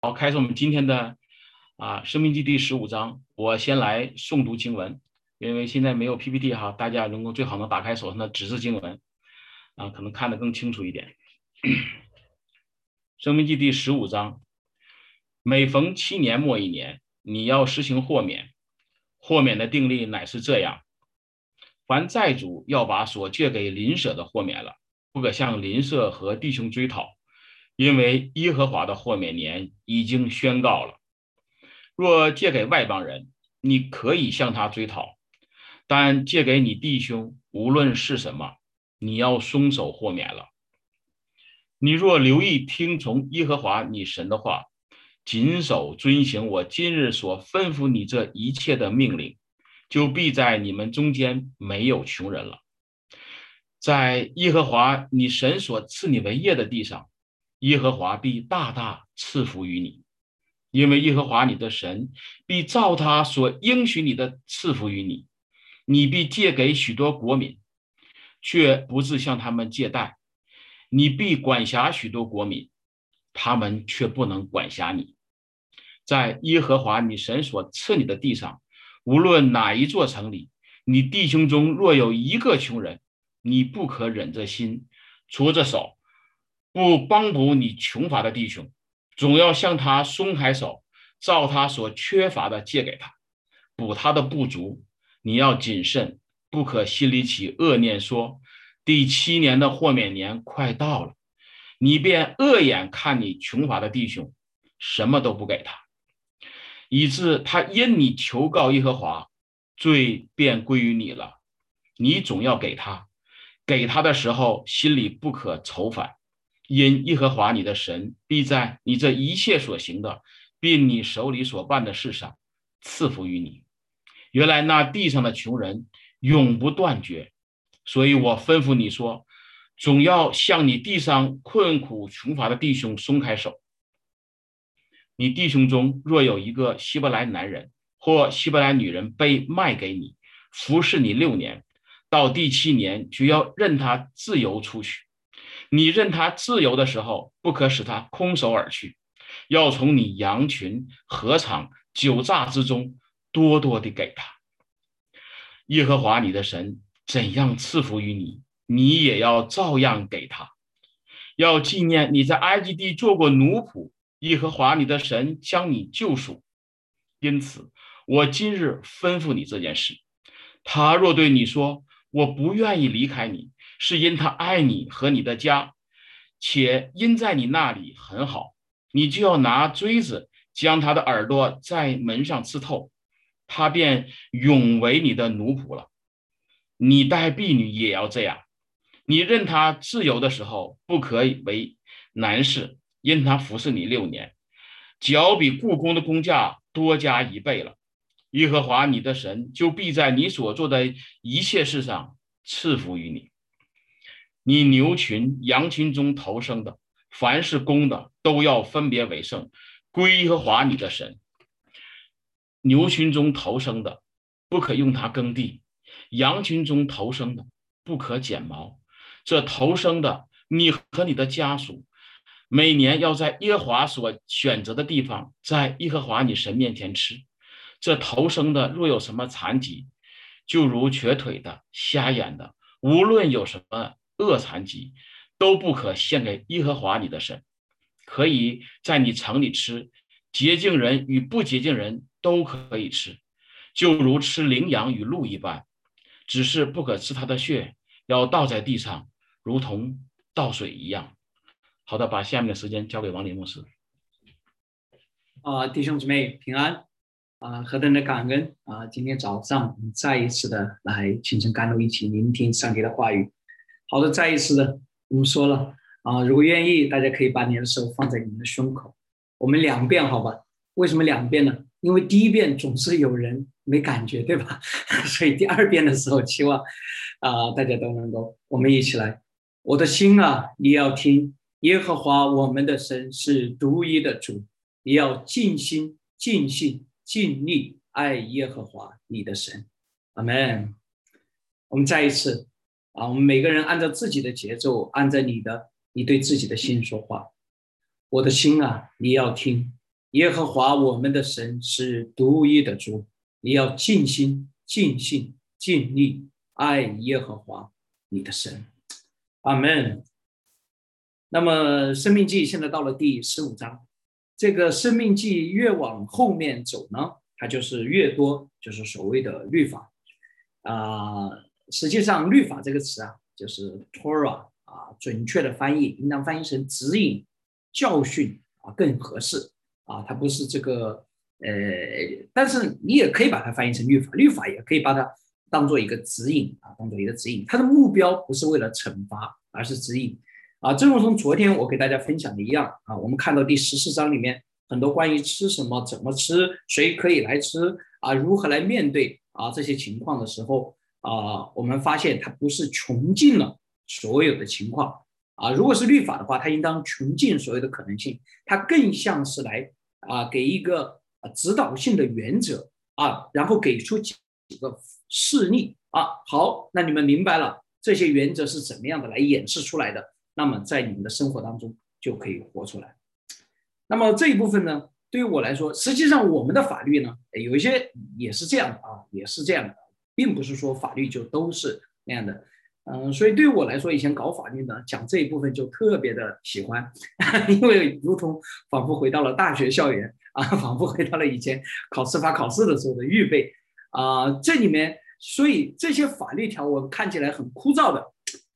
好，开始我们今天的啊《生命记》第十五章。我先来诵读经文，因为现在没有 PPT 哈，大家能够最好能打开手上的纸质经文啊，可能看得更清楚一点。《生命记》第十五章，每逢七年末一年，你要实行豁免。豁免的定例乃是这样：凡债主要把所借给邻舍的豁免了，不可向邻舍和弟兄追讨。因为耶和华的豁免年已经宣告了，若借给外邦人，你可以向他追讨；但借给你弟兄，无论是什么，你要松手豁免了。你若留意听从耶和华你神的话，谨守遵行我今日所吩咐你这一切的命令，就必在你们中间没有穷人了。在耶和华你神所赐你为业的地上。耶和华必大大赐福于你，因为耶和华你的神必照他所应许你的赐福于你。你必借给许多国民，却不自向他们借贷；你必管辖许多国民，他们却不能管辖你。在耶和华你神所赐你的地上，无论哪一座城里，你弟兄中若有一个穷人，你不可忍着心，搓着手。不帮补你穷乏的弟兄，总要向他松开手，照他所缺乏的借给他，补他的不足。你要谨慎，不可心里起恶念，说第七年的豁免年快到了，你便恶眼看你穷乏的弟兄，什么都不给他，以致他因你求告耶和华，罪便归于你了。你总要给他，给他的时候心里不可愁烦。因耶和华你的神必在你这一切所行的，并你手里所办的事上赐福于你。原来那地上的穷人永不断绝，所以我吩咐你说，总要向你地上困苦穷乏的弟兄松开手。你弟兄中若有一个希伯来男人或希伯来女人被卖给你，服侍你六年，到第七年就要任他自由出去。你任他自由的时候，不可使他空手而去，要从你羊群、禾场、酒榨之中多多的给他。耶和华你的神怎样赐福于你，你也要照样给他。要纪念你在埃及地做过奴仆，耶和华你的神将你救赎。因此，我今日吩咐你这件事。他若对你说：“我不愿意离开你。”是因他爱你和你的家，且因在你那里很好，你就要拿锥子将他的耳朵在门上刺透，他便永为你的奴仆了。你待婢女也要这样，你任他自由的时候，不可以为男士，因他服侍你六年，脚比故宫的工价多加一倍了。耶和华你的神就必在你所做的一切事上赐福于你。你牛群、羊群中投生的，凡是公的，都要分别为圣，归耶和华你的神。牛群中投生的，不可用它耕地；羊群中投生的，不可剪毛。这投生的，你和你的家属，每年要在耶和华所选择的地方，在耶和华你神面前吃。这投生的，若有什么残疾，就如瘸腿的、瞎眼的，无论有什么。恶残疾都不可献给耶和华你的神，可以在你城里吃，洁净人与不洁净人都可以吃，就如吃羚羊与鹿一般，只是不可吃它的血，要倒在地上，如同倒水一样。好的，把下面的时间交给王林牧师。啊，弟兄姊妹平安啊，何等的感恩啊！今天早上再一次的来清晨甘露，一起聆听上帝的话语。好的，再一次的，我们说了啊，如果愿意，大家可以把你的手放在你们的胸口，我们两遍，好吧？为什么两遍呢？因为第一遍总是有人没感觉，对吧？所以第二遍的时候，希望啊，大家都能够，我们一起来。我的心啊，你要听耶和华我们的神是独一的主，你要尽心、尽性、尽力爱耶和华你的神。阿门。我们再一次。啊，我们每个人按照自己的节奏，按照你的，你对自己的心说话。我的心啊，你要听耶和华我们的神是独一的主，你要尽心、尽性、尽力爱耶和华你的神。阿门。那么，《生命记》现在到了第十五章，这个《生命记》越往后面走呢，它就是越多，就是所谓的律法啊。实际上，“律法”这个词啊，就是 Torah 啊，准确的翻译应当翻译成指引、教训啊，更合适啊。它不是这个呃，但是你也可以把它翻译成律法，律法也可以把它当做一个指引啊，当做一个指引。它的目标不是为了惩罚，而是指引。啊，正如同昨天我给大家分享的一样啊，我们看到第十四章里面很多关于吃什么、怎么吃、谁可以来吃啊、如何来面对啊这些情况的时候啊，我们发现它不是穷尽了所有的情况啊。如果是律法的话，它应当穷尽所有的可能性，它更像是来啊给一个指导性的原则啊，然后给出几个事例啊。好，那你们明白了这些原则是怎么样的来演示出来的。那么在你们的生活当中就可以活出来。那么这一部分呢，对于我来说，实际上我们的法律呢，有一些也是这样的啊，也是这样的，并不是说法律就都是那样的。嗯，所以对于我来说，以前搞法律呢，讲这一部分就特别的喜欢，因为如同仿佛回到了大学校园啊，仿佛回到了以前考司法考试的时候的预备啊。这里面，所以这些法律条文看起来很枯燥的。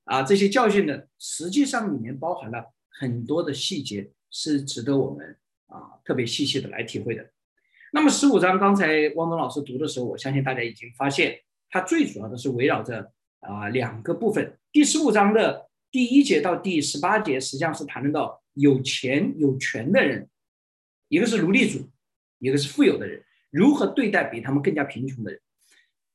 啊，这些教训呢，实际上里面包含了很多的细节，是值得我们啊特别细细的来体会的。那么十五章刚才汪东老师读的时候，我相信大家已经发现，它最主要的是围绕着啊两个部分。第十五章的第一节到第十八节，实际上是谈论到有钱有权的人，一个是奴隶主，一个是富有的人，如何对待比他们更加贫穷的人，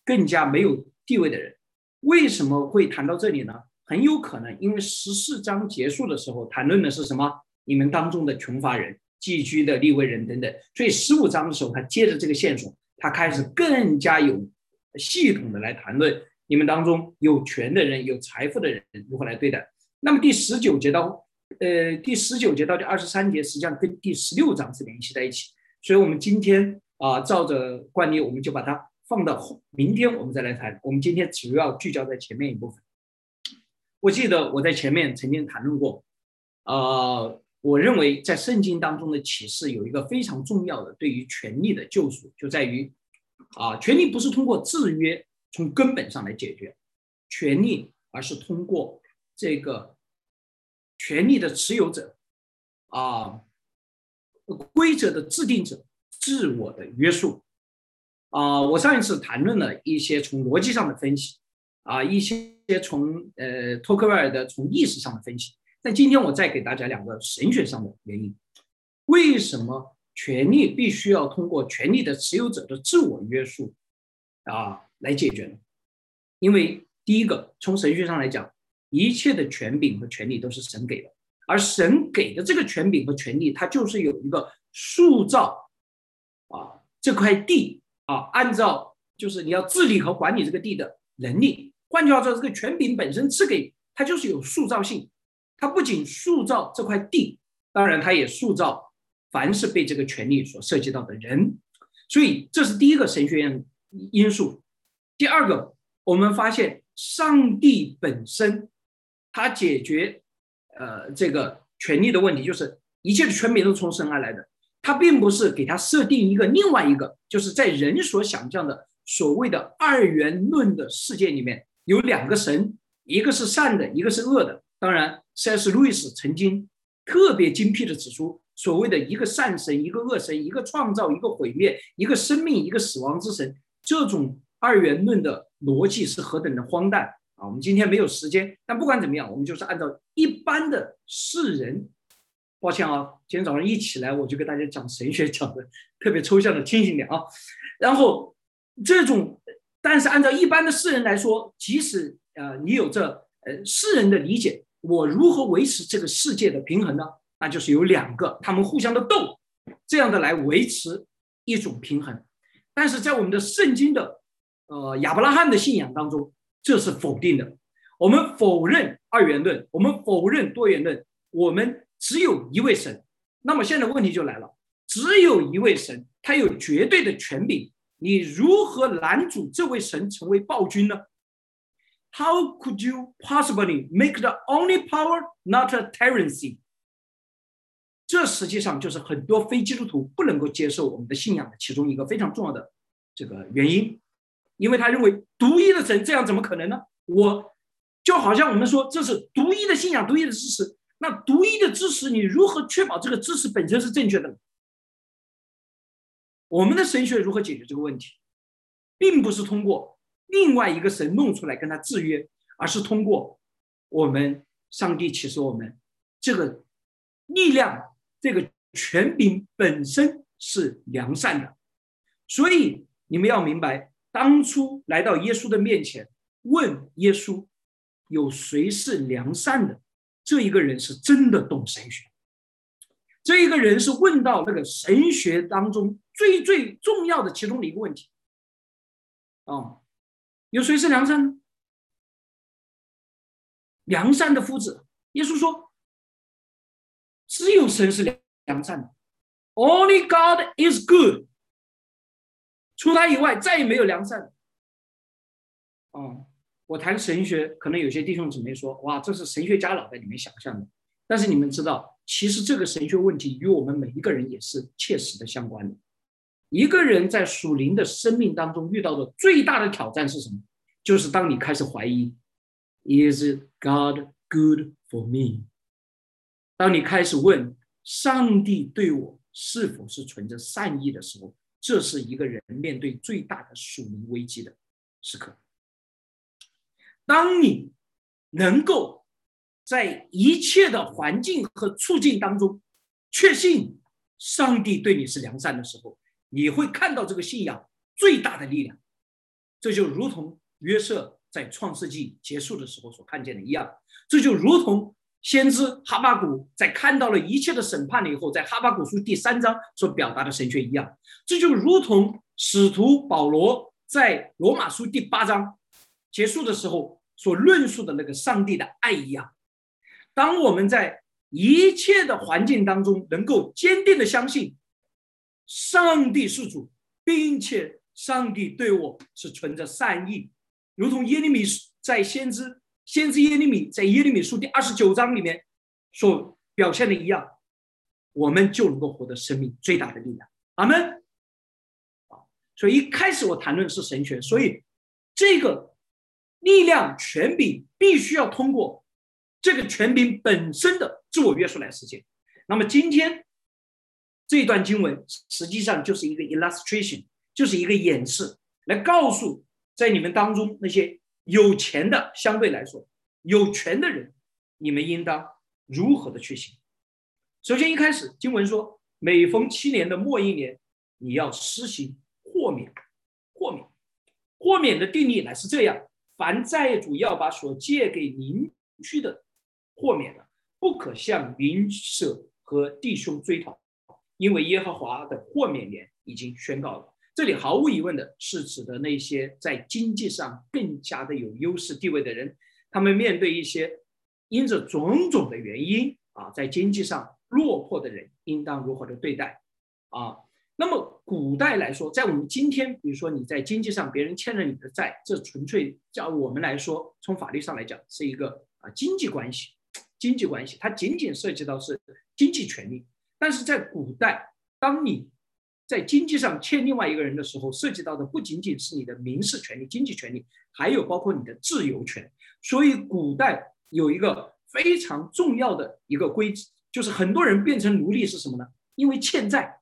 更加没有地位的人。为什么会谈到这里呢？很有可能，因为十四章结束的时候谈论的是什么？你们当中的穷乏人、寄居的立位人等等。所以十五章的时候，他接着这个线索，他开始更加有系统的来谈论你们当中有权的人、有财富的人如何来对待。那么第十九节到呃第十九节到第二十三节，实际上跟第十六章是联系在一起。所以我们今天啊，照着惯例，我们就把它放到后明天我们再来谈。我们今天主要聚焦在前面一部分。我记得我在前面曾经谈论过，呃，我认为在圣经当中的启示有一个非常重要的对于权力的救赎，就在于，啊，权力不是通过制约从根本上来解决权力，而是通过这个权力的持有者，啊，规则的制定者自我的约束，啊，我上一次谈论了一些从逻辑上的分析。啊，一些从呃托克维尔的从意识上的分析，但今天我再给大家两个神学上的原因，为什么权力必须要通过权力的持有者的自我约束啊来解决呢？因为第一个，从神学上来讲，一切的权柄和权力都是神给的，而神给的这个权柄和权力，它就是有一个塑造啊这块地啊，按照就是你要治理和管理这个地的能力。换句话说，这个权柄本身赐给它就是有塑造性，它不仅塑造这块地，当然它也塑造凡是被这个权利所涉及到的人。所以这是第一个神学院因素。第二个，我们发现上帝本身他解决呃这个权利的问题，就是一切的权柄都从神而来的，他并不是给他设定一个另外一个，就是在人所想象的所谓的二元论的世界里面。有两个神，一个是善的，一个是恶的。当然，C.S. 路易斯曾经特别精辟的指出，所谓的一个善神，一个恶神，一个创造，一个毁灭，一个生命，一个死亡之神，这种二元论的逻辑是何等的荒诞啊！我们今天没有时间，但不管怎么样，我们就是按照一般的世人。抱歉啊，今天早上一起来我就给大家讲神学，讲的 特别抽象的，清醒点啊。然后这种。但是按照一般的世人来说，即使呃你有这呃世人的理解，我如何维持这个世界的平衡呢？那就是有两个，他们互相的斗，这样的来维持一种平衡。但是在我们的圣经的呃亚伯拉罕的信仰当中，这是否定的。我们否认二元论，我们否认多元论，我们只有一位神。那么现在问题就来了，只有一位神，他有绝对的权柄。你如何拦阻这位神成为暴君呢？How could you possibly make the only power not a tyranny？这实际上就是很多非基督徒不能够接受我们的信仰的其中一个非常重要的这个原因，因为他认为独一的神这样怎么可能呢？我就好像我们说这是独一的信仰、独一的知识，那独一的知识你如何确保这个知识本身是正确的？我们的神学如何解决这个问题，并不是通过另外一个神弄出来跟他制约，而是通过我们上帝启示我们这个力量、这个权柄本身是良善的。所以你们要明白，当初来到耶稣的面前问耶稣有谁是良善的，这一个人是真的懂神学。这一个人是问到那个神学当中最最重要的其中的一个问题，啊，有谁是良善呢？良善的夫子，耶稣说，神是良善的，Only God is good。除他以外，再也没有良善。哦，我谈神学，可能有些弟兄姊妹说，哇，这是神学家脑袋里面想象的，但是你们知道。其实这个神学问题与我们每一个人也是切实的相关的。一个人在属灵的生命当中遇到的最大的挑战是什么？就是当你开始怀疑，Is God good for me？当你开始问上帝对我是否是存着善意的时候，这是一个人面对最大的属灵危机的时刻。当你能够。在一切的环境和处境当中，确信上帝对你是良善的时候，你会看到这个信仰最大的力量。这就如同约瑟在创世纪结束的时候所看见的一样，这就如同先知哈巴谷在看到了一切的审判了以后，在哈巴谷书第三章所表达的神学一样，这就如同使徒保罗在罗马书第八章结束的时候所论述的那个上帝的爱一样。当我们在一切的环境当中能够坚定的相信上帝是主，并且上帝对我是存着善意，如同耶利米在先知先知耶利米在耶利米书第二十九章里面所表现的一样，我们就能够获得生命最大的力量。阿门。啊，所以一开始我谈论是神权，所以这个力量权柄必须要通过。这个权柄本身的自我约束来实现。那么今天这一段经文实际上就是一个 illustration，就是一个演示，来告诉在你们当中那些有钱的，相对来说有权的人，你们应当如何的去行。首先一开始经文说，每逢七年的末一年，你要施行豁免。豁免，豁免的定义乃是这样：凡债主要把所借给邻居的。豁免了，不可向邻舍和弟兄追讨，因为耶和华的豁免年已经宣告了。这里毫无疑问的是指的那些在经济上更加的有优势地位的人，他们面对一些因着种种的原因啊，在经济上落魄的人，应当如何的对待啊？那么古代来说，在我们今天，比如说你在经济上别人欠了你的债，这纯粹叫我们来说，从法律上来讲是一个啊经济关系。经济关系，它仅仅涉及到是经济权利，但是在古代，当你在经济上欠另外一个人的时候，涉及到的不仅仅是你的民事权利、经济权利，还有包括你的自由权。所以，古代有一个非常重要的一个规矩，就是很多人变成奴隶是什么呢？因为欠债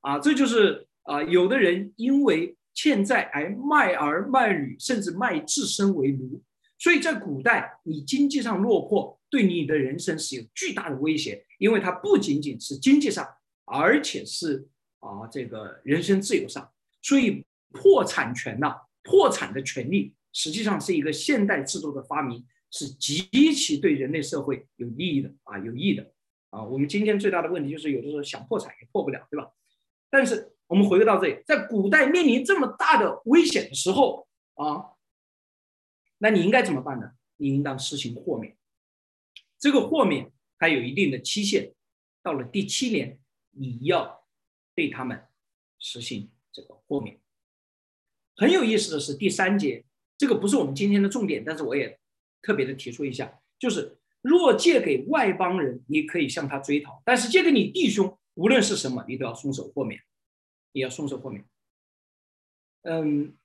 啊，这就是啊，有的人因为欠债而卖儿卖女，甚至卖自身为奴。所以在古代，你经济上落魄。对你的人生是有巨大的威胁，因为它不仅仅是经济上，而且是啊这个人身自由上。所以破产权呐，破产的权利实际上是一个现代制度的发明，是极其对人类社会有意义的啊有益的啊。我们今天最大的问题就是有的时候想破产也破不了，对吧？但是我们回归到这里，在古代面临这么大的危险的时候啊，那你应该怎么办呢？你应当实行豁免。这个豁免它有一定的期限，到了第七年，你要对他们实行这个豁免。很有意思的是第三节，这个不是我们今天的重点，但是我也特别的提出一下，就是若借给外邦人，你可以向他追讨；但是借给你弟兄，无论是什么，你都要松手豁免，也要松手豁免。嗯，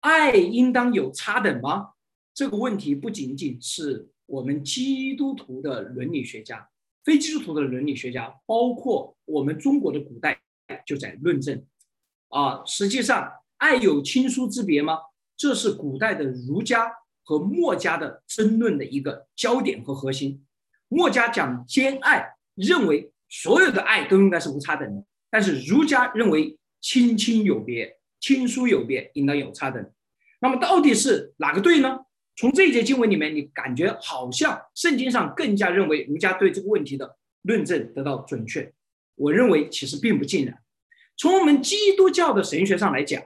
爱应当有差等吗？这个问题不仅仅是我们基督徒的伦理学家，非基督徒的伦理学家，包括我们中国的古代就在论证。啊，实际上，爱有亲疏之别吗？这是古代的儒家和墨家的争论的一个焦点和核心。墨家讲兼爱，认为所有的爱都应该是无差等的，但是儒家认为亲亲有别。亲疏有别，应当有差等。那么到底是哪个对呢？从这一节经文里面，你感觉好像圣经上更加认为儒家对这个问题的论证得到准确。我认为其实并不尽然。从我们基督教的神学上来讲，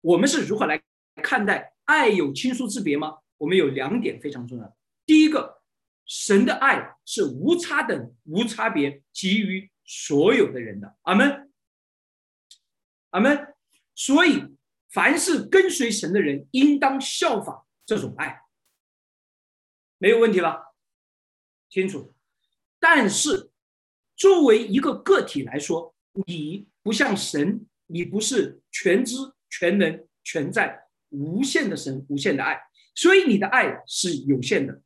我们是如何来看待爱有亲疏之别吗？我们有两点非常重要。第一个，神的爱是无差等、无差别给予所有的人的。阿门，阿门。所以，凡是跟随神的人，应当效仿这种爱，没有问题吧？清楚。但是，作为一个个体来说，你不像神，你不是全知、全能、全在、无限的神、无限的爱，所以你的爱是有限的。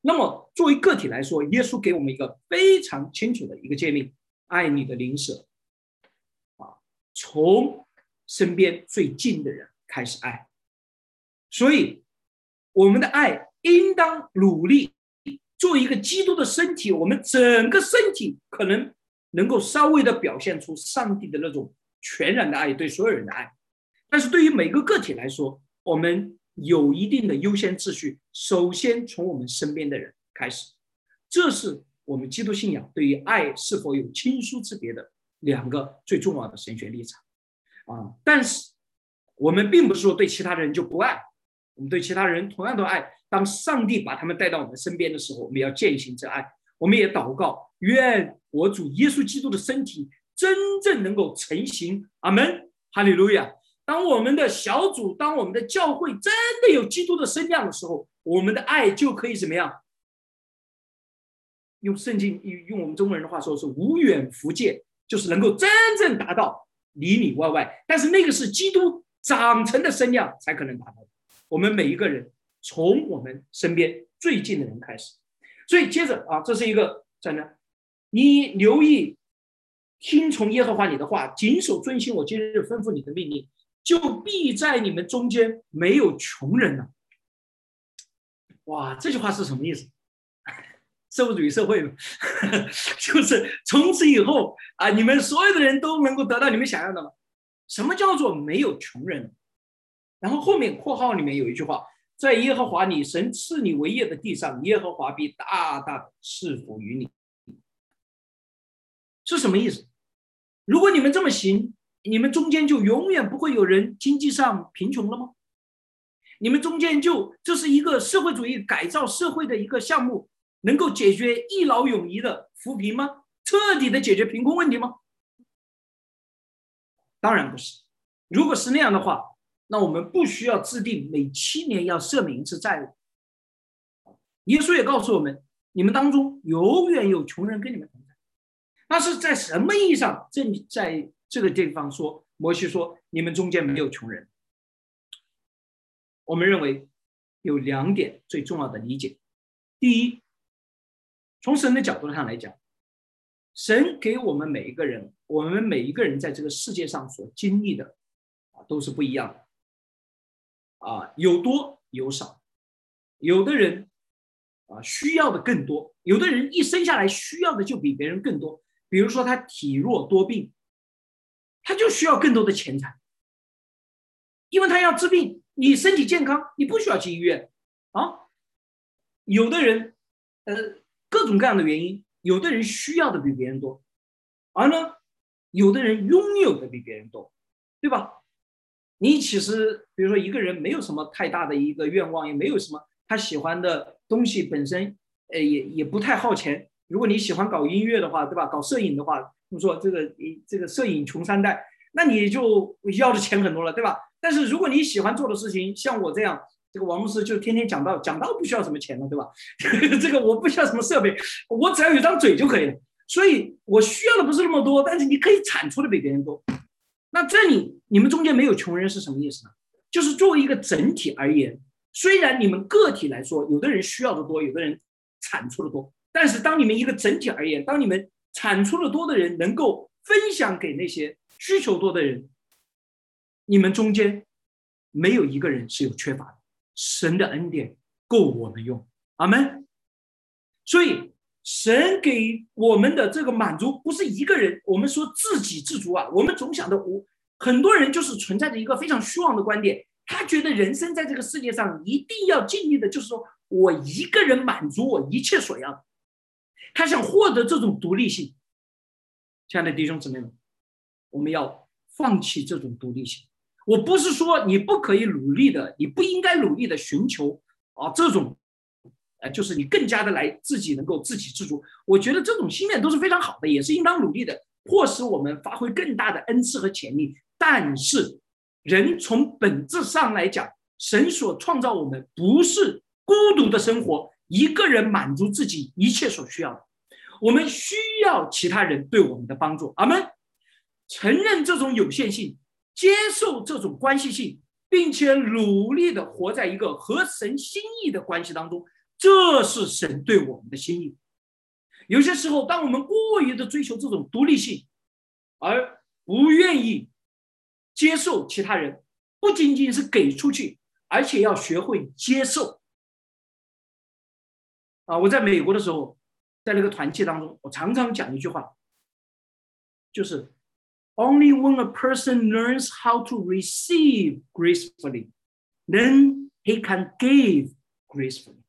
那么，作为个体来说，耶稣给我们一个非常清楚的一个诫命：爱你的邻舍。啊，从身边最近的人开始爱，所以我们的爱应当努力做一个基督的身体。我们整个身体可能能够稍微的表现出上帝的那种全然的爱，对所有人的爱。但是对于每个个体来说，我们有一定的优先秩序。首先从我们身边的人开始，这是我们基督信仰对于爱是否有亲疏之别的两个最重要的神学立场。啊！但是我们并不是说对其他人就不爱，我们对其他人同样都爱。当上帝把他们带到我们身边的时候，我们要践行这爱。我们也祷告，愿我主耶稣基督的身体真正能够成型。阿门，哈利路亚！当我们的小组，当我们的教会真的有基督的身量的时候，我们的爱就可以怎么样？用圣经用我们中国人的话说，是无远弗届，就是能够真正达到。里里外外，但是那个是基督长成的身量才可能达到。我们每一个人，从我们身边最近的人开始，所以接着啊，这是一个在呢，你留意听从耶和华你的话，谨守遵行我今日吩咐你的命令，就必在你们中间没有穷人了。哇，这句话是什么意思？社会主义社会嘛，就是从此以后啊，你们所有的人都能够得到你们想要的吗？什么叫做没有穷人？然后后面括号里面有一句话，在耶和华你神赐你为业的地上，耶和华必大大的赐福于你。是什么意思？如果你们这么行，你们中间就永远不会有人经济上贫穷了吗？你们中间就这是一个社会主义改造社会的一个项目。能够解决一劳永逸的扶贫吗？彻底的解决贫困问题吗？当然不是。如果是那样的话，那我们不需要制定每七年要赦免一次债务。耶稣也告诉我们，你们当中永远有穷人跟你们同。那是在什么意义上？正在这个地方说，摩西说，你们中间没有穷人。我们认为有两点最重要的理解：第一。从神的角度上来讲，神给我们每一个人，我们每一个人在这个世界上所经历的啊，都是不一样的。啊，有多有少，有的人啊需要的更多，有的人一生下来需要的就比别人更多。比如说他体弱多病，他就需要更多的钱财，因为他要治病。你身体健康，你不需要去医院啊。有的人，呃。各种各样的原因，有的人需要的比别人多，而呢，有的人拥有的比别人多，对吧？你其实，比如说一个人没有什么太大的一个愿望，也没有什么他喜欢的东西，本身，呃，也也不太耗钱，如果你喜欢搞音乐的话，对吧？搞摄影的话，我们说这个这个摄影穷三代，那你就要的钱很多了，对吧？但是如果你喜欢做的事情，像我这样，这个王牧师就天天讲道，讲道不需要什么钱了，对吧？这个我不需要什么设备，我只要有张嘴就可以了。所以我需要的不是那么多，但是你可以产出的比别人多。那这里你们中间没有穷人是什么意思呢？就是作为一个整体而言，虽然你们个体来说，有的人需要的多，有的人产出的多，但是当你们一个整体而言，当你们产出的多的人能够分享给那些需求多的人，你们中间没有一个人是有缺乏的。神的恩典够我们用，阿门。所以神给我们的这个满足不是一个人，我们说自给自足啊，我们总想着我。很多人就是存在着一个非常虚妄的观点，他觉得人生在这个世界上一定要尽力的，就是说我一个人满足我一切所要，他想获得这种独立性。亲爱的弟兄姊妹们，我们要放弃这种独立性。我不是说你不可以努力的，你不应该努力的寻求啊这种，呃，就是你更加的来自己能够自给自足。我觉得这种心愿都是非常好的，也是应当努力的，迫使我们发挥更大的恩赐和潜力。但是，人从本质上来讲，神所创造我们不是孤独的生活，一个人满足自己一切所需要的。我们需要其他人对我们的帮助。阿门。承认这种有限性，接受这种关系性，并且努力的活在一个合神心意的关系当中，这是神对我们的心意。有些时候，当我们过于的追求这种独立性，而不愿意。接受其他人，不仅仅是给出去，而且要学会接受。啊，我在美国的时候，在那个团契当中，我常常讲一句话，就是：Only when a person learns how to receive gracefully, then he can give gracefully。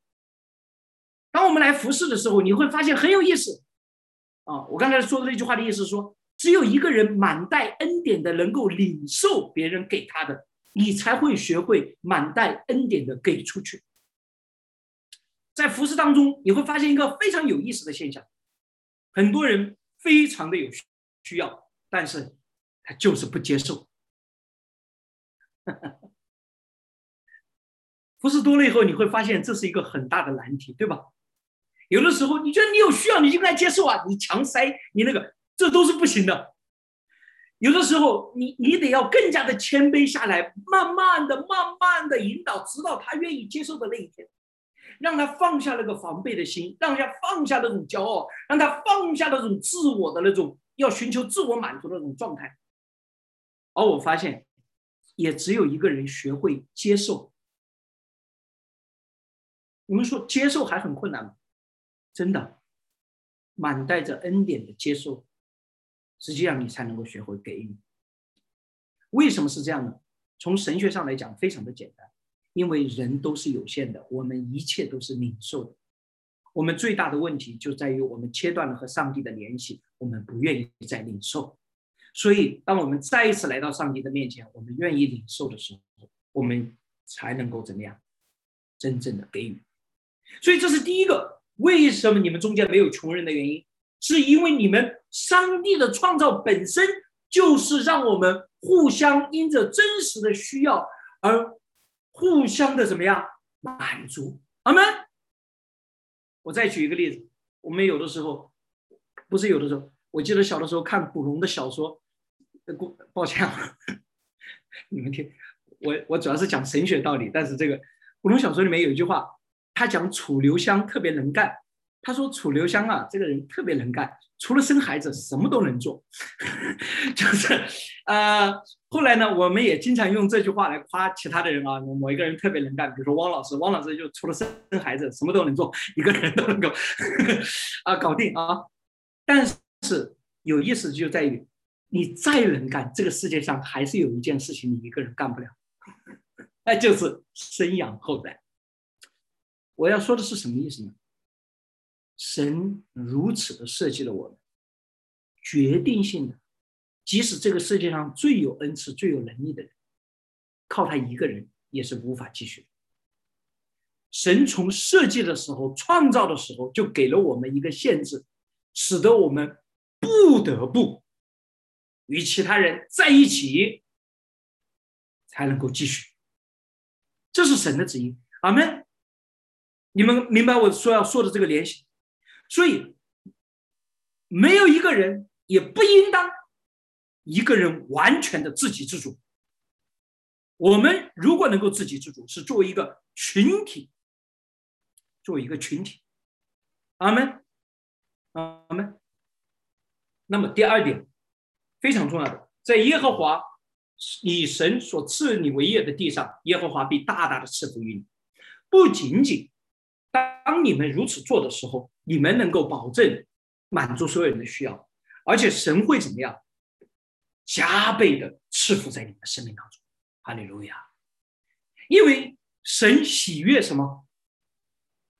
当我们来服侍的时候，你会发现很有意思。啊，我刚才说的那句话的意思是说。只有一个人满带恩典的，能够领受别人给他的，你才会学会满带恩典的给出去。在服饰当中，你会发现一个非常有意思的现象：很多人非常的有需要，但是他就是不接受。服饰多了以后，你会发现这是一个很大的难题，对吧？有的时候你觉得你有需要，你应该接受啊，你强塞你那个。这都是不行的。有的时候，你你得要更加的谦卑下来，慢慢的、慢慢的引导，直到他愿意接受的那一天，让他放下那个防备的心，让他放下那种骄傲，让他放下那种自我的那种要寻求自我满足的那种状态。而我发现，也只有一个人学会接受。你们说接受还很困难吗？真的，满带着恩典的接受。实际上，你才能够学会给予。为什么是这样呢？从神学上来讲，非常的简单，因为人都是有限的，我们一切都是领受的。我们最大的问题就在于我们切断了和上帝的联系，我们不愿意再领受。所以，当我们再一次来到上帝的面前，我们愿意领受的时候，我们才能够怎么样，真正的给予。所以，这是第一个，为什么你们中间没有穷人的原因。是因为你们上帝的创造本身就是让我们互相因着真实的需要而互相的怎么样满足？阿门。我再举一个例子，我们有的时候不是有的时候，我记得小的时候看古龙的小说，古抱歉啊，你们听，我我主要是讲神学道理，但是这个古龙小说里面有一句话，他讲楚留香特别能干。他说：“楚留香啊，这个人特别能干，除了生孩子，什么都能做。就是，呃，后来呢，我们也经常用这句话来夸其他的人啊。某一个人特别能干，比如说汪老师，汪老师就除了生孩子，什么都能做，一个人都能够 啊搞定啊。但是有意思就在于，你再能干，这个世界上还是有一件事情你一个人干不了，那就是生养后代。我要说的是什么意思呢？”神如此的设计了我们，决定性的，即使这个世界上最有恩赐、最有能力的人，靠他一个人也是无法继续。神从设计的时候、创造的时候就给了我们一个限制，使得我们不得不与其他人在一起，才能够继续。这是神的旨意，阿门。你们明白我说要说的这个联系？所以，没有一个人也不应当一个人完全的自给自足。我们如果能够自给自足，是作为一个群体。作为一个群体，阿门，阿门。那么第二点非常重要的，在耶和华以神所赐你为业的地上，耶和华必大大的赐福于你。不仅仅当你们如此做的时候，你们能够保证满足所有人的需要，而且神会怎么样？加倍的赐福在你们的生命当中。哈利路亚！因为神喜悦什么？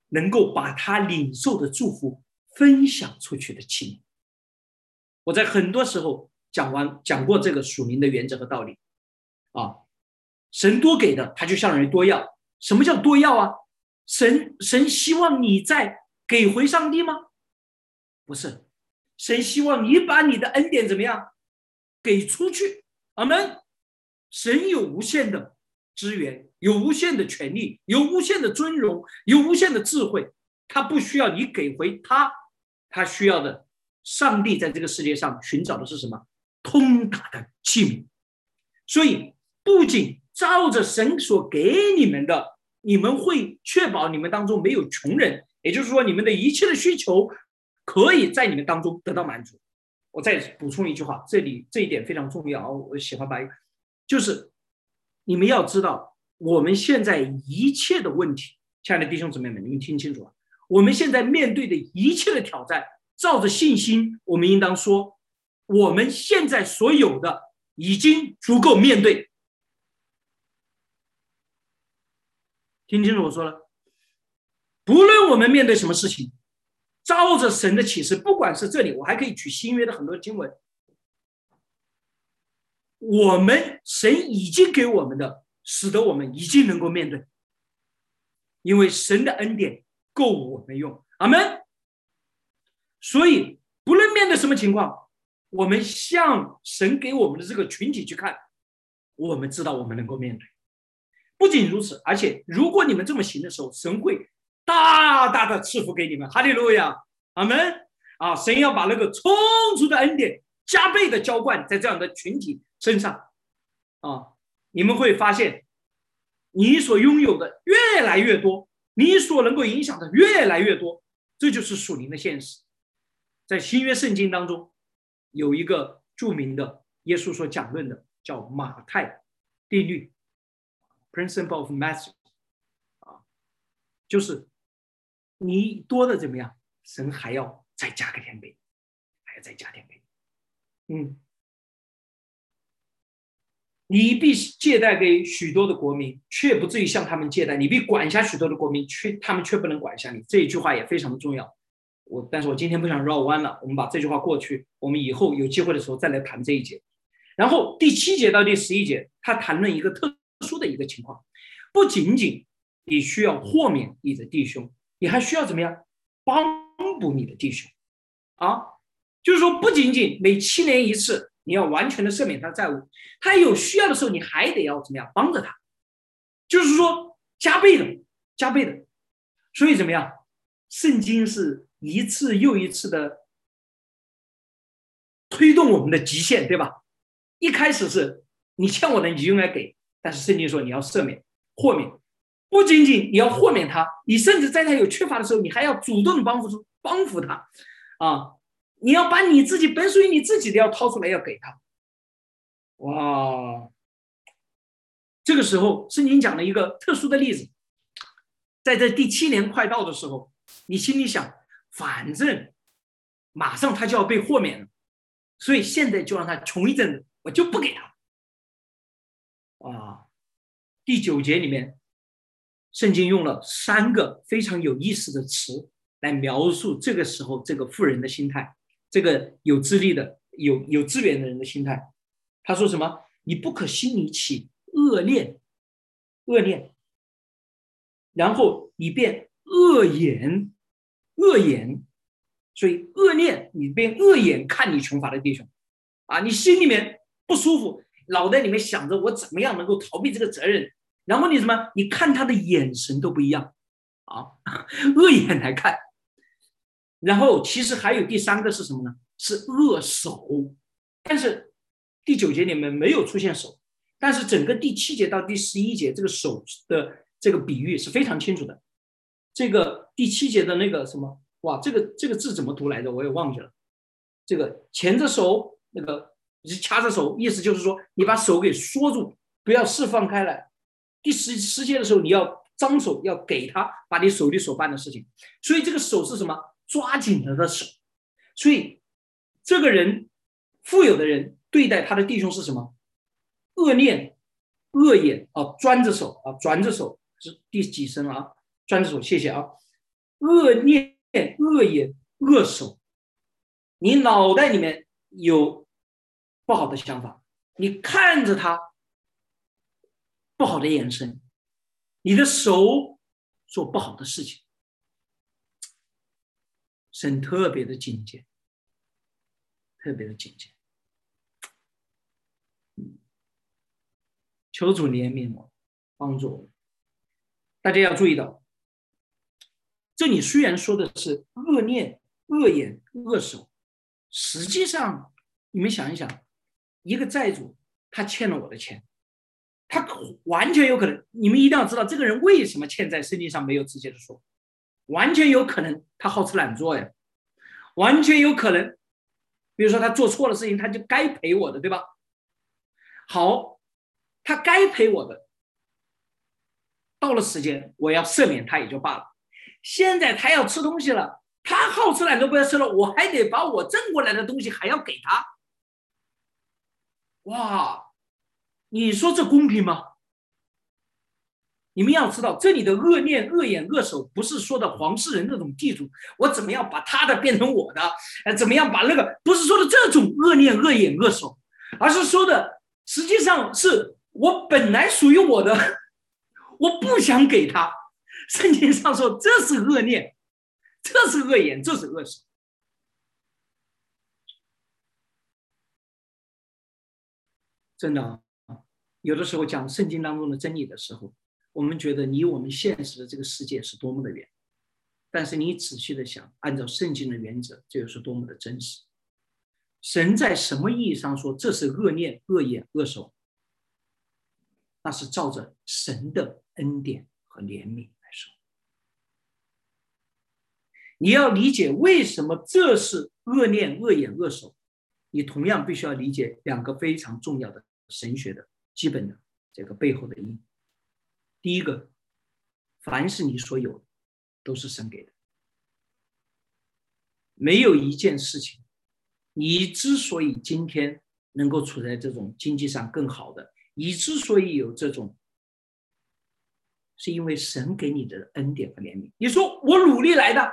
能够把他领受的祝福分享出去的器皿。我在很多时候讲完讲过这个属灵的原则和道理啊，神多给的，他就向人多要。什么叫多要啊？神神希望你在给回上帝吗？不是，神希望你把你的恩典怎么样给出去。阿门。神有无限的。资源有无限的权利，有无限的尊荣，有无限的智慧，他不需要你给回他，他需要的，上帝在这个世界上寻找的是什么？通达的器皿。所以，不仅照着神所给你们的，你们会确保你们当中没有穷人，也就是说，你们的一切的需求可以在你们当中得到满足。我再补充一句话，这里这一点非常重要啊，我喜欢把，就是。你们要知道，我们现在一切的问题，亲爱的弟兄姊妹们，你们听清楚了。我们现在面对的一切的挑战，照着信心，我们应当说，我们现在所有的已经足够面对。听清楚我说了，不论我们面对什么事情，照着神的启示，不管是这里，我还可以举新约的很多经文。我们神已经给我们的，使得我们已经能够面对，因为神的恩典够我们用，阿门。所以，不论面对什么情况，我们向神给我们的这个群体去看，我们知道我们能够面对。不仅如此，而且如果你们这么行的时候，神会大大的赐福给你们，哈利路亚，阿门。啊，神要把那个充足的恩典加倍的浇灌在这样的群体。身上，啊，你们会发现，你所拥有的越来越多，你所能够影响的越来越多，这就是属灵的现实。在新约圣经当中，有一个著名的耶稣所讲论的，叫马太定律 （Principle of Matthew），就是你多的怎么样，神还要再加个天杯，还要再加天杯，嗯。你必借贷给许多的国民，却不至于向他们借贷；你必管辖许多的国民，却他们却不能管辖你。这一句话也非常的重要。我，但是我今天不想绕弯了，我们把这句话过去，我们以后有机会的时候再来谈这一节。然后第七节到第十一节，他谈论一个特殊的一个情况，不仅仅你需要豁免你的弟兄，你还需要怎么样帮补你的弟兄啊？就是说，不仅仅每七年一次。你要完全的赦免他债务，他有需要的时候，你还得要怎么样帮着他？就是说加倍的，加倍的。所以怎么样？圣经是一次又一次的推动我们的极限，对吧？一开始是你欠我的，你就应该给，但是圣经说你要赦免、豁免，不仅仅你要豁免他，你甚至在他有缺乏的时候，你还要主动帮扶、帮扶他啊。你要把你自己本属于你自己的要掏出来要给他，哇！这个时候圣经讲了一个特殊的例子，在这第七年快到的时候，你心里想，反正马上他就要被豁免了，所以现在就让他穷一阵子，我就不给他。啊，第九节里面，圣经用了三个非常有意思的词来描述这个时候这个富人的心态。这个有资历的、有有资源的人的心态，他说什么？你不可心里起恶念，恶念，然后你变恶眼，恶眼，所以恶念，你变恶眼看你穷乏的弟兄，啊，你心里面不舒服，脑袋里面想着我怎么样能够逃避这个责任，然后你什么，你看他的眼神都不一样，啊，恶眼来看，然后其实还有第三个是什么呢？是恶手，但是第九节里面没有出现手，但是整个第七节到第十一节这个手的这个比喻是非常清楚的。这个第七节的那个什么，哇，这个这个字怎么读来着？我也忘记了。这个钳着手，那个掐着手，意思就是说你把手给缩住，不要释放开来。第十十节的时候，你要张手，要给他把你手里所办的事情。所以这个手是什么？抓紧了的手。所以这个人富有的人对待他的弟兄是什么？恶念、恶眼啊，钻着手啊，转着手是第几声啊？专着手，谢谢啊！恶念、恶眼、恶手，你脑袋里面有不好的想法，你看着他不好的眼神，你的手做不好的事情，神特别的警戒，特别的警戒。求主怜悯我，帮助我。大家要注意到。这里虽然说的是恶念、恶眼、恶手，实际上你们想一想，一个债主他欠了我的钱，他完全有可能，你们一定要知道这个人为什么欠债，圣经上没有直接的说，完全有可能他好吃懒做呀，完全有可能，比如说他做错了事情，他就该赔我的，对吧？好，他该赔我的，到了时间我要赦免他也就罢了。现在他要吃东西了，他好吃懒做不要吃了，我还得把我挣过来的东西还要给他。哇，你说这公平吗？你们要知道，这里的恶念、恶眼、恶手，不是说的黄世仁那种地主，我怎么样把他的变成我的？呃，怎么样把那个？不是说的这种恶念、恶眼、恶手，而是说的，实际上是我本来属于我的，我不想给他。圣经上说，这是恶念，这是恶言，这是恶手。真的啊，有的时候讲圣经当中的真理的时候，我们觉得离我们现实的这个世界是多么的远，但是你仔细的想，按照圣经的原则，这又是多么的真实。神在什么意义上说这是恶念、恶眼、恶手？那是照着神的恩典和怜悯来说。你要理解为什么这是恶念、恶眼、恶手，你同样必须要理解两个非常重要的神学的基本的这个背后的意义。第一个，凡是你所有的，都是神给的，没有一件事情，你之所以今天能够处在这种经济上更好的，你之所以有这种，是因为神给你的恩典和怜悯。你说我努力来的。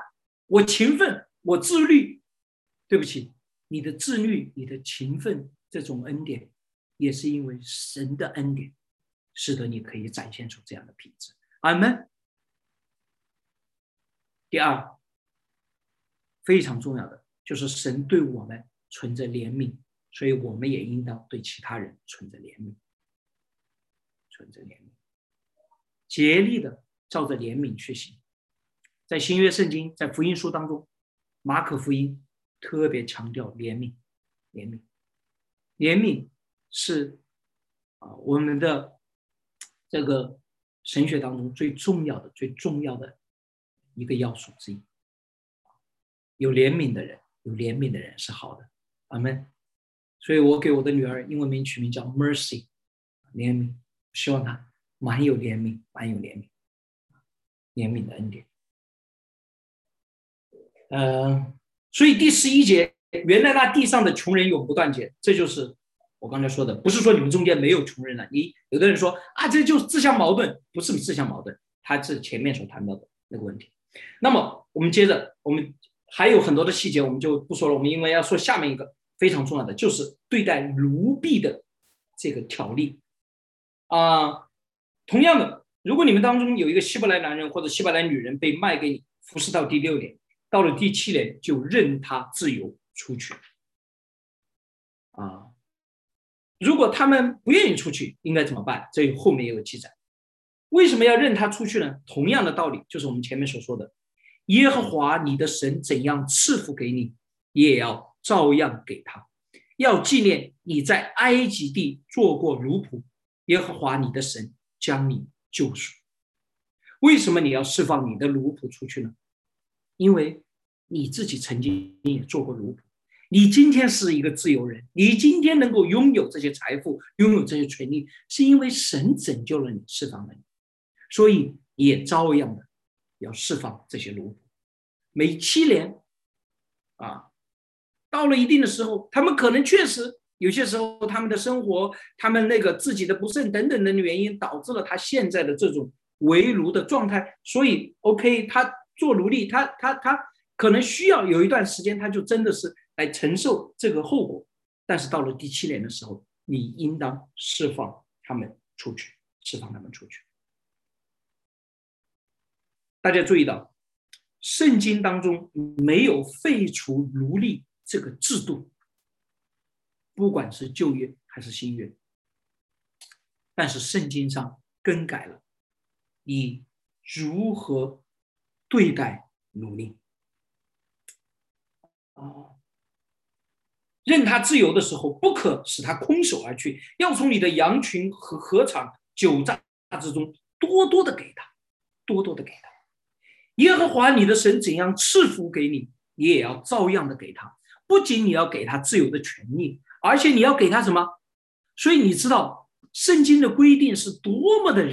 我勤奋，我自律。对不起，你的自律、你的勤奋，这种恩典，也是因为神的恩典，使得你可以展现出这样的品质。阿门。第二，非常重要的就是神对我们存着怜悯，所以我们也应当对其他人存着怜悯，存着怜悯，竭力的照着怜悯去行。在新约圣经，在福音书当中，马可福音特别强调怜悯，怜悯，怜悯是啊我们的这个神学当中最重要的、最重要的一个要素之一。有怜悯的人，有怜悯的人是好的，阿门。所以我给我的女儿英文名取名叫 Mercy，怜悯，希望她满有怜悯，满有怜悯，怜悯的恩典。嗯，所以第十一节，原来那地上的穷人永不断绝，这就是我刚才说的，不是说你们中间没有穷人了。你有的人说啊，这就是自相矛盾，不是自相矛盾，它是前面所谈到的那个问题。那么我们接着，我们还有很多的细节，我们就不说了。我们因为要说下面一个非常重要的，就是对待奴婢的这个条例啊。同样的，如果你们当中有一个希伯来男人或者希伯来女人被卖给你，服侍到第六年，到了第七年就任他自由出去。啊，如果他们不愿意出去，应该怎么办？这后面也有记载。为什么要任他出去呢？同样的道理，就是我们前面所说的，耶和华你的神怎样赐福给你，也要照样给他。要纪念你在埃及地做过奴仆，耶和华你的神将你救赎。为什么你要释放你的奴仆出去呢？因为你自己曾经也做过奴仆。你今天是一个自由人，你今天能够拥有这些财富，拥有这些权利，是因为神拯救了你，释放了你，所以也照样的要释放这些奴仆。每七年，啊，到了一定的时候，他们可能确实有些时候，他们的生活，他们那个自己的不慎等等的原因，导致了他现在的这种为奴的状态。所以，OK，他做奴隶，他他他可能需要有一段时间，他就真的是。来承受这个后果，但是到了第七年的时候，你应当释放他们出去，释放他们出去。大家注意到，圣经当中没有废除奴隶这个制度，不管是旧约还是新约，但是圣经上更改了你如何对待奴隶。哦。任他自由的时候，不可使他空手而去，要从你的羊群和禾场、酒榨之中多多的给他，多多的给他。耶和华你的神怎样赐福给你，你也要照样的给他。不仅你要给他自由的权利，而且你要给他什么？所以你知道圣经的规定是多么的，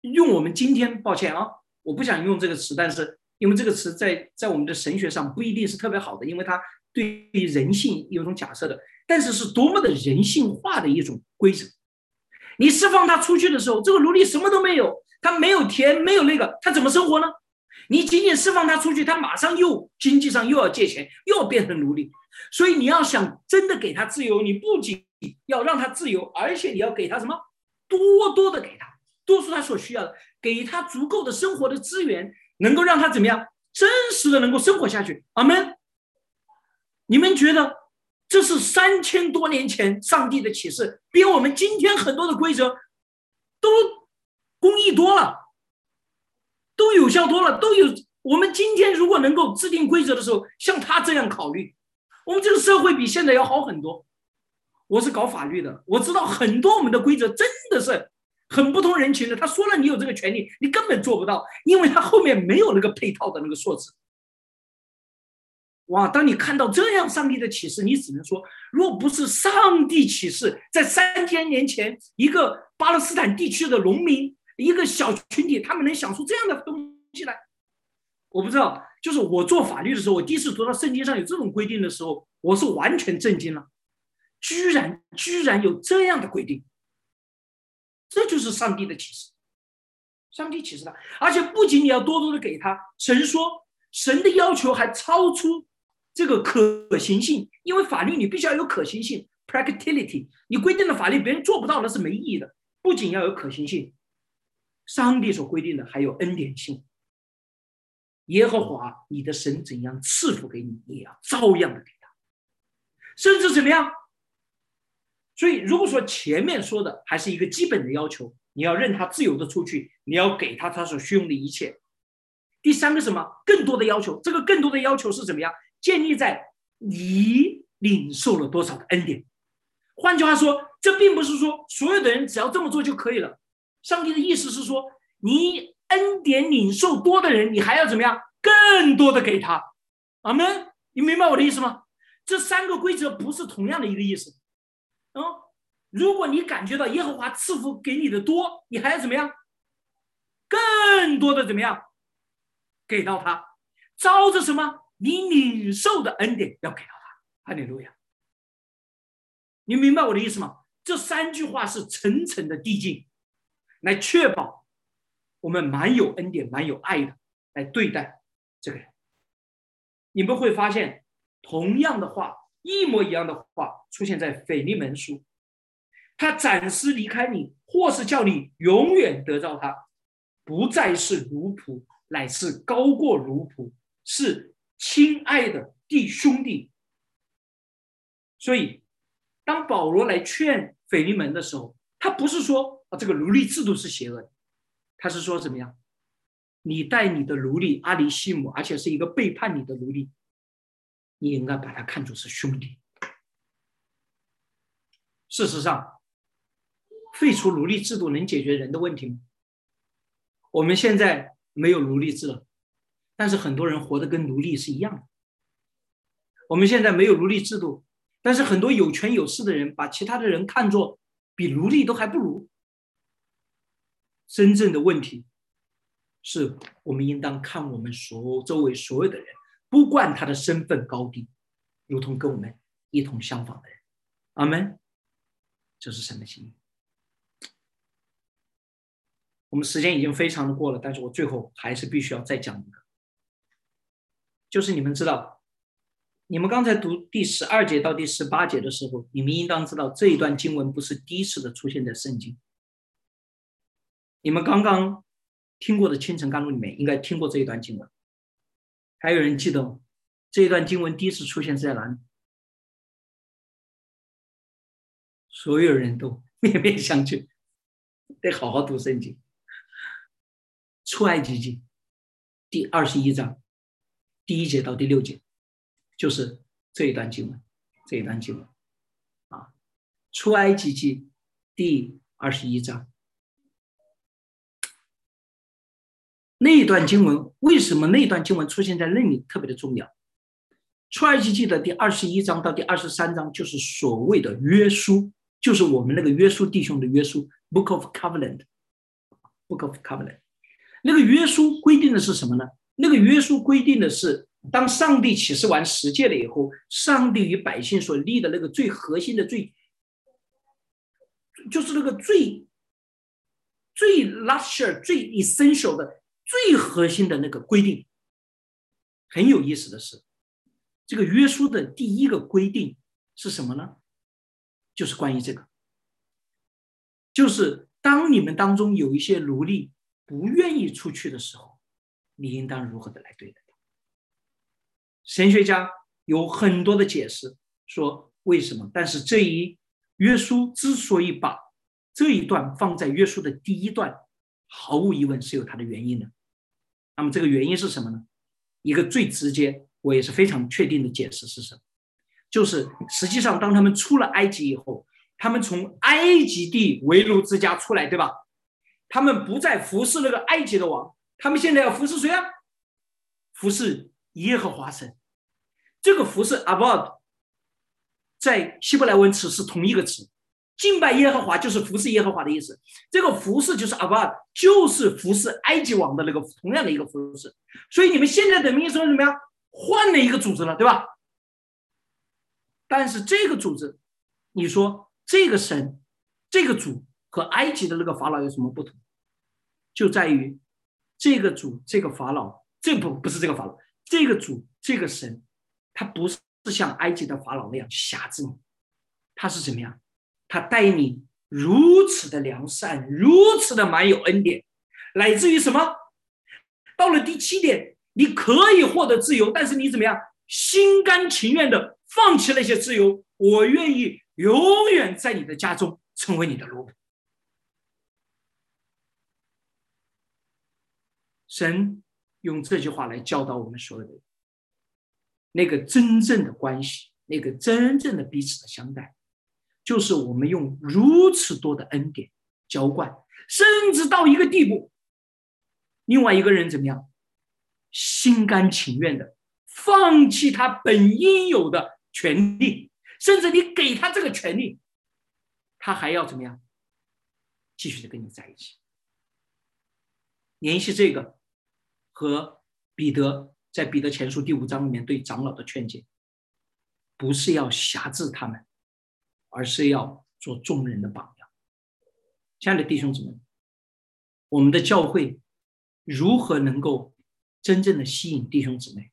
用我们今天，抱歉啊，我不想用这个词，但是因为这个词在在我们的神学上不一定是特别好的，因为它。对于人性有种假设的，但是是多么的人性化的一种规则。你释放他出去的时候，这个奴隶什么都没有，他没有田，没有那个，他怎么生活呢？你仅仅释放他出去，他马上又经济上又要借钱，又要变成奴隶。所以你要想真的给他自由，你不仅要让他自由，而且你要给他什么？多多的给他，多出他所需要的，给他足够的生活的资源，能够让他怎么样？真实的能够生活下去。阿门。你们觉得这是三千多年前上帝的启示，比我们今天很多的规则都公益多了，都有效多了，都有。我们今天如果能够制定规则的时候，像他这样考虑，我们这个社会比现在要好很多。我是搞法律的，我知道很多我们的规则真的是很不通人情的。他说了你有这个权利，你根本做不到，因为他后面没有那个配套的那个措辞。哇！当你看到这样上帝的启示，你只能说，若不是上帝启示，在三千年前，一个巴勒斯坦地区的农民，一个小群体，他们能想出这样的东西来，我不知道。就是我做法律的时候，我第一次读到圣经上有这种规定的时候，我是完全震惊了，居然居然有这样的规定，这就是上帝的启示，上帝启示他，而且不仅你要多多的给他，神说，神的要求还超出。这个可行性，因为法律你必须要有可行性 （practicality）。你规定的法律别人做不到，那是没意义的。不仅要有可行性，上帝所规定的还有恩典性。耶和华你的神怎样赐福给你，也要照样的给他。甚至怎么样？所以如果说前面说的还是一个基本的要求，你要任他自由的出去，你要给他他所需用的一切。第三个什么？更多的要求，这个更多的要求是怎么样？建立在你领受了多少的恩典。换句话说，这并不是说所有的人只要这么做就可以了。上帝的意思是说，你恩典领受多的人，你还要怎么样？更多的给他。阿门。你明白我的意思吗？这三个规则不是同样的一个意思。嗯，如果你感觉到耶和华赐福给你的多，你还要怎么样？更多的怎么样？给到他，招着什么？你领受的恩典要给到他，哈利路亚。你明白我的意思吗？这三句话是层层的递进，来确保我们蛮有恩典、蛮有爱的来对待这个人。你们会发现，同样的话，一模一样的话出现在腓利门书。他暂时离开你，或是叫你永远得到他。不再是奴仆，乃是高过奴仆，是亲爱的弟兄弟。所以，当保罗来劝腓利门的时候，他不是说啊这个奴隶制度是邪恶的，他是说怎么样？你带你的奴隶阿里西姆，而且是一个背叛你的奴隶，你应该把他看作是兄弟。事实上，废除奴隶制度能解决人的问题吗？我们现在没有奴隶制了，但是很多人活得跟奴隶是一样的。我们现在没有奴隶制度，但是很多有权有势的人把其他的人看作比奴隶都还不如。真正的问题。是我们应当看我们所周围所有的人，不管他的身份高低，如同跟我们一同相仿的人。阿门。这是神的心意。我们时间已经非常的过了，但是我最后还是必须要再讲一个，就是你们知道，你们刚才读第十二节到第十八节的时候，你们应当知道这一段经文不是第一次的出现在圣经。你们刚刚。听过的《清晨甘露》里面应该听过这一段经文，还有人记得吗？这一段经文第一次出现在哪里？所有人都面面相觑，得好好读圣经。出埃及记第二十一章第一节到第六节，就是这一段经文，这一段经文啊，出埃及记第二十一章。那一段经文为什么那一段经文出现在那里特别的重要？出埃及记的第二十一章到第二十三章就是所谓的约书，就是我们那个约书弟兄的约书 （Book of Covenant），Book of Covenant。那个约书规定的是什么呢？那个约书规定的是，当上帝启示完十诫了以后，上帝与百姓所立的那个最核心的、最就是那个最最 luxury、最 essential 的。最核心的那个规定，很有意思的是，这个约束的第一个规定是什么呢？就是关于这个，就是当你们当中有一些奴隶不愿意出去的时候，你应当如何的来对待他？神学家有很多的解释，说为什么？但是这一约书之所以把这一段放在约书的第一段，毫无疑问是有它的原因的。那么这个原因是什么呢？一个最直接，我也是非常确定的解释是什么？就是实际上，当他们出了埃及以后，他们从埃及地为奴之家出来，对吧？他们不再服侍那个埃及的王，他们现在要服侍谁啊？服侍耶和华神。这个服侍 abod，在希伯来文词是同一个词。敬拜耶和华就是服侍耶和华的意思，这个服侍就是阿巴，就是服侍埃及王的那个同样的一个服侍。所以你们现在等于说怎么样？换了一个组织了，对吧？但是这个组织，你说这个神、这个主和埃及的那个法老有什么不同？就在于这个主、这个法老，这不不是这个法老，这个主、这个神，他不是像埃及的法老那样辖制你，他是怎么样？他待你如此的良善，如此的满有恩典，乃至于什么？到了第七点，你可以获得自由，但是你怎么样？心甘情愿的放弃那些自由，我愿意永远在你的家中成为你的奴仆。神用这句话来教导我们所有的人：那个真正的关系，那个真正的彼此的相待。就是我们用如此多的恩典浇灌，甚至到一个地步，另外一个人怎么样，心甘情愿的放弃他本应有的权利，甚至你给他这个权利，他还要怎么样，继续的跟你在一起。联系这个和彼得在彼得前书第五章里面对长老的劝诫，不是要辖制他们。而是要做众人的榜样。亲爱的弟兄姊妹，我们的教会如何能够真正的吸引弟兄姊妹？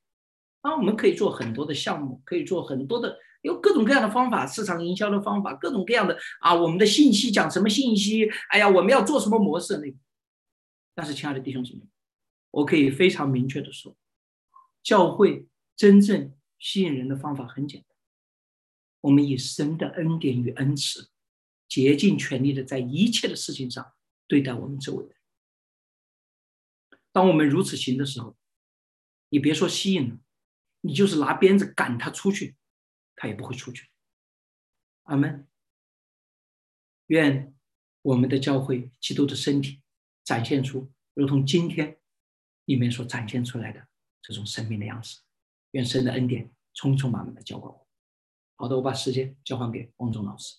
啊，我们可以做很多的项目，可以做很多的，有各种各样的方法，市场营销的方法，各种各样的啊，我们的信息讲什么信息？哎呀，我们要做什么模式？那，但是，亲爱的弟兄姊妹，我可以非常明确的说，教会真正吸引人的方法很简单，我们以神的恩典与恩慈，竭尽全力的在一切的事情上对待我们周围的人。当我们如此行的时候，你别说吸引了，你就是拿鞭子赶他出去，他也不会出去。阿门。愿我们的教会、基督的身体展现出如同今天里面所展现出来的这种生命的样式。愿神的恩典充充满满的浇灌我。好的，我把时间交还给汪总老师。